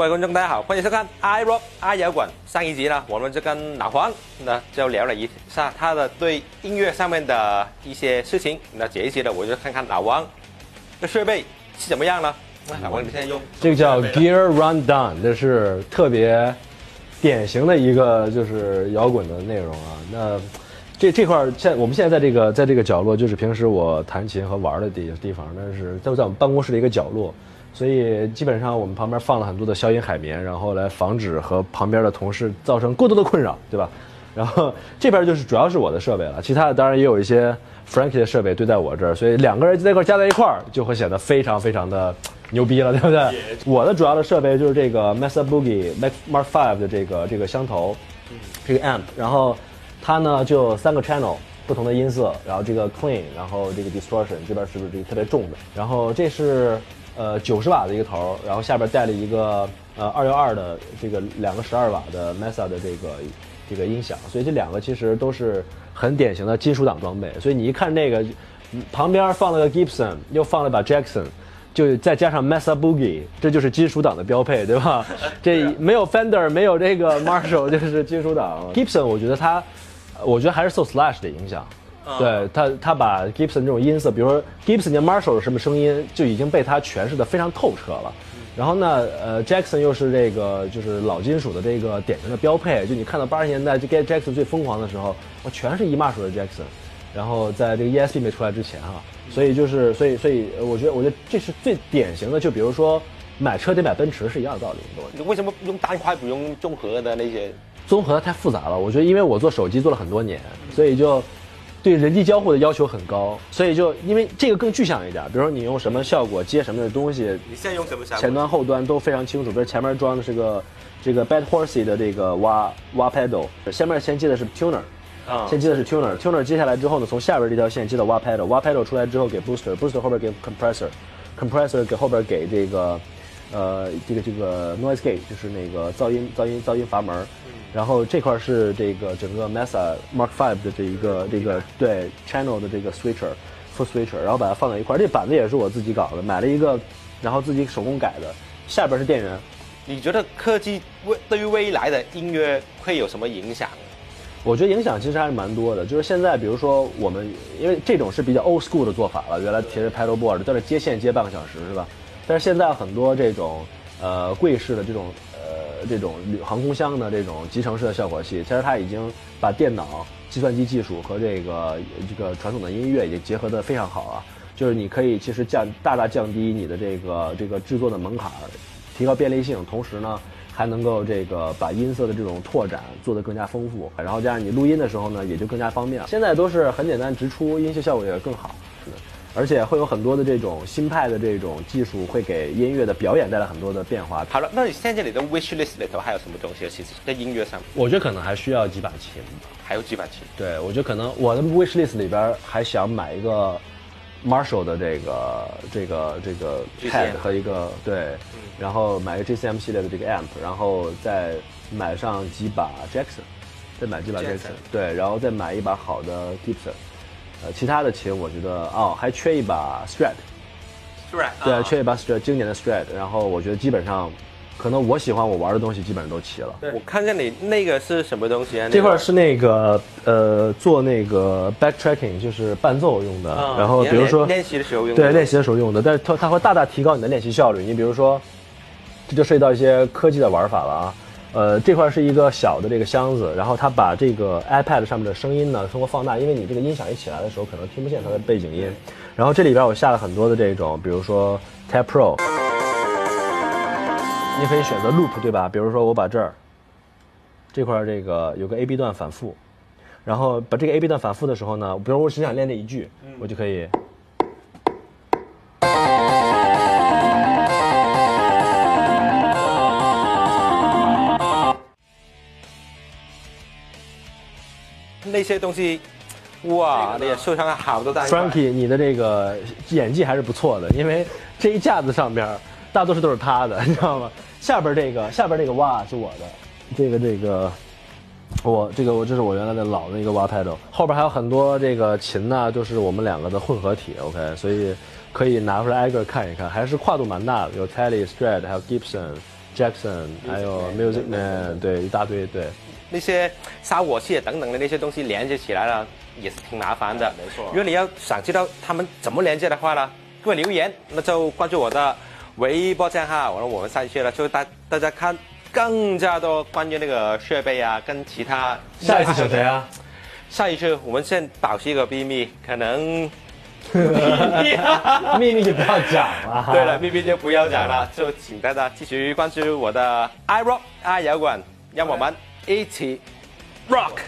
各位观众，大家好，欢迎收看 i rock i 摇滚。上一集呢，我们就跟老黄呢就聊了一下他的对音乐上面的一些事情。那这一集呢，我就看看老王的设备是怎么样呢？老王，你现在用这个叫 Gear Rundown，这是特别典型的一个就是摇滚的内容啊。那这这块现我们现在在这个在这个角落，就是平时我弹琴和玩的地地方，那是都在我们办公室的一个角落。所以基本上我们旁边放了很多的消音海绵，然后来防止和旁边的同事造成过多的困扰，对吧？然后这边就是主要是我的设备了，其他的当然也有一些 Frankie 的设备堆在我这儿，所以两个人在一块加在一块儿就会显得非常非常的牛逼了，对不对？我的主要的设备就是这个 Mesa Boogie Mark Five 的这个这个箱头，这个 amp，然后它呢就三个 channel 不同的音色，然后这个 clean，然后这个 distortion 这边是不是这个特别重的？然后这是。呃，九十瓦的一个头，然后下边带了一个呃二幺二的这个两个十二瓦的 Mesa 的这个这个音响，所以这两个其实都是很典型的金属党装备。所以你一看那个，旁边放了个 Gibson，又放了把 Jackson，就再加上 Mesa Boogie，这就是金属党的标配，对吧？这没有 Fender，没有这个 Marshall，就是金属党。Gibson，我觉得它，我觉得还是受 Slash 的影响。对他，他把 Gibson 这种音色，比如说 Gibson 的 Marshall 是什么声音，就已经被他诠释的非常透彻了。然后呢，呃，Jackson 又是这个就是老金属的这个典型的标配。就你看到八十年代就 Get Jackson 最疯狂的时候，我全是一码手的 Jackson。然后在这个 ESP 没出来之前哈，所以就是，所以所以我觉得，我觉得这是最典型的。就比如说买车得买奔驰是一样的道理，你为什么用单块不用综合的那些？综合太复杂了。我觉得因为我做手机做了很多年，所以就。对人机交互的要求很高，所以就因为这个更具象一点，比如说你用什么效果接什么的东西，你现在用什么效果？前端后端都非常清楚。比如前面装的是个这个 Bad Horsey 的这个挖挖 pedal，下面先接的是 tuner，啊，先接的是 tuner，tuner 接下来之后呢，从下边这条线接到挖 pedal，挖 pedal 出来之后给 booster，booster 后边给 compressor，compressor 给后边给这个呃这个这个 noise gate，就是那个噪音噪音噪音阀门。然后这块是这个整个 Mesa Mark Five 的这一个这个对 channel 的这个 switcher，full switcher，然后把它放在一块这板子也是我自己搞的，买了一个，然后自己手工改的。下边是电源。你觉得科技未对于未来的音乐会有什么影响？我觉得影响其实还是蛮多的。就是现在，比如说我们，因为这种是比较 old school 的做法了，原来提着 pedal board 在这接线接半个小时是吧？但是现在很多这种呃柜式的这种。这种旅航空箱的这种集成式的效果器，其实它已经把电脑、计算机技术和这个这个传统的音乐已经结合的非常好啊。就是你可以其实降大大降低你的这个这个制作的门槛，提高便利性，同时呢还能够这个把音色的这种拓展做得更加丰富，然后加上你录音的时候呢也就更加方便。现在都是很简单直出，音效效果也更好。而且会有很多的这种新派的这种技术，会给音乐的表演带来很多的变化。好了，那你现在你的 wish list 里头还有什么东西？其实，在音乐上，我觉得可能还需要几把琴吧。还有几把琴？对，我觉得可能我的 wish list 里边还想买一个 Marshall 的这个这个这个 pad 和一个对，然后买一个 GCM 系列的这个 amp，然后再买上几把 Jackson，再买几把 Jackson，对，然后再买一把好的 Gibson。呃，其他的琴我觉得哦，还缺一把 Strat，Strat，对，缺一把 Strat，经典的 Strat。然后我觉得基本上，可能我喜欢我玩的东西基本上都齐了。我看见你那个是什么东西啊？这块是那个呃，做那个 backtracking，就是伴奏用的。然后比如说练习的时候用。对，练习的时候用的，但是它它会大大提高你的练习效率。你比如说，这就涉及到一些科技的玩法了啊。呃，这块是一个小的这个箱子，然后它把这个 iPad 上面的声音呢通过放大，因为你这个音响一起来的时候可能听不见它的背景音。然后这里边我下了很多的这种，比如说 Tab Pro，你可以选择 Loop 对吧？比如说我把这儿这块这个有个 A B 段反复，然后把这个 A B 段反复的时候呢，比如我只想练这一句，我就可以。那些东西，哇，那也受伤了好多大。Frankie，你的这个演技还是不错的，因为这一架子上边大多数都是他的，你知道吗？下边这个，下边这个哇是我的，这个这个，我这个我这是我原来的老的一个挖 pedal，后边还有很多这个琴呢，就是我们两个的混合体，OK，所以可以拿出来挨个看一看，还是跨度蛮大的，有 Telly、Strad，还有 Gibson、Jackson，还有 Music Man，对，一大堆，对。那些烧火器等等的那些东西连接起来了，也是挺麻烦的。没错如果你要想知道他们怎么连接的话呢，各位留言，那就关注我的微博账号，然后我们下一期呢就大大家看更加多关于那个设备啊，跟其他下一次选谁啊？下一次我们先保持一个秘密，可能 秘密就不要讲了。对了，秘密就不要讲了，就请大家继续关注我的 iRock 爱摇滚，让我们一起 rock。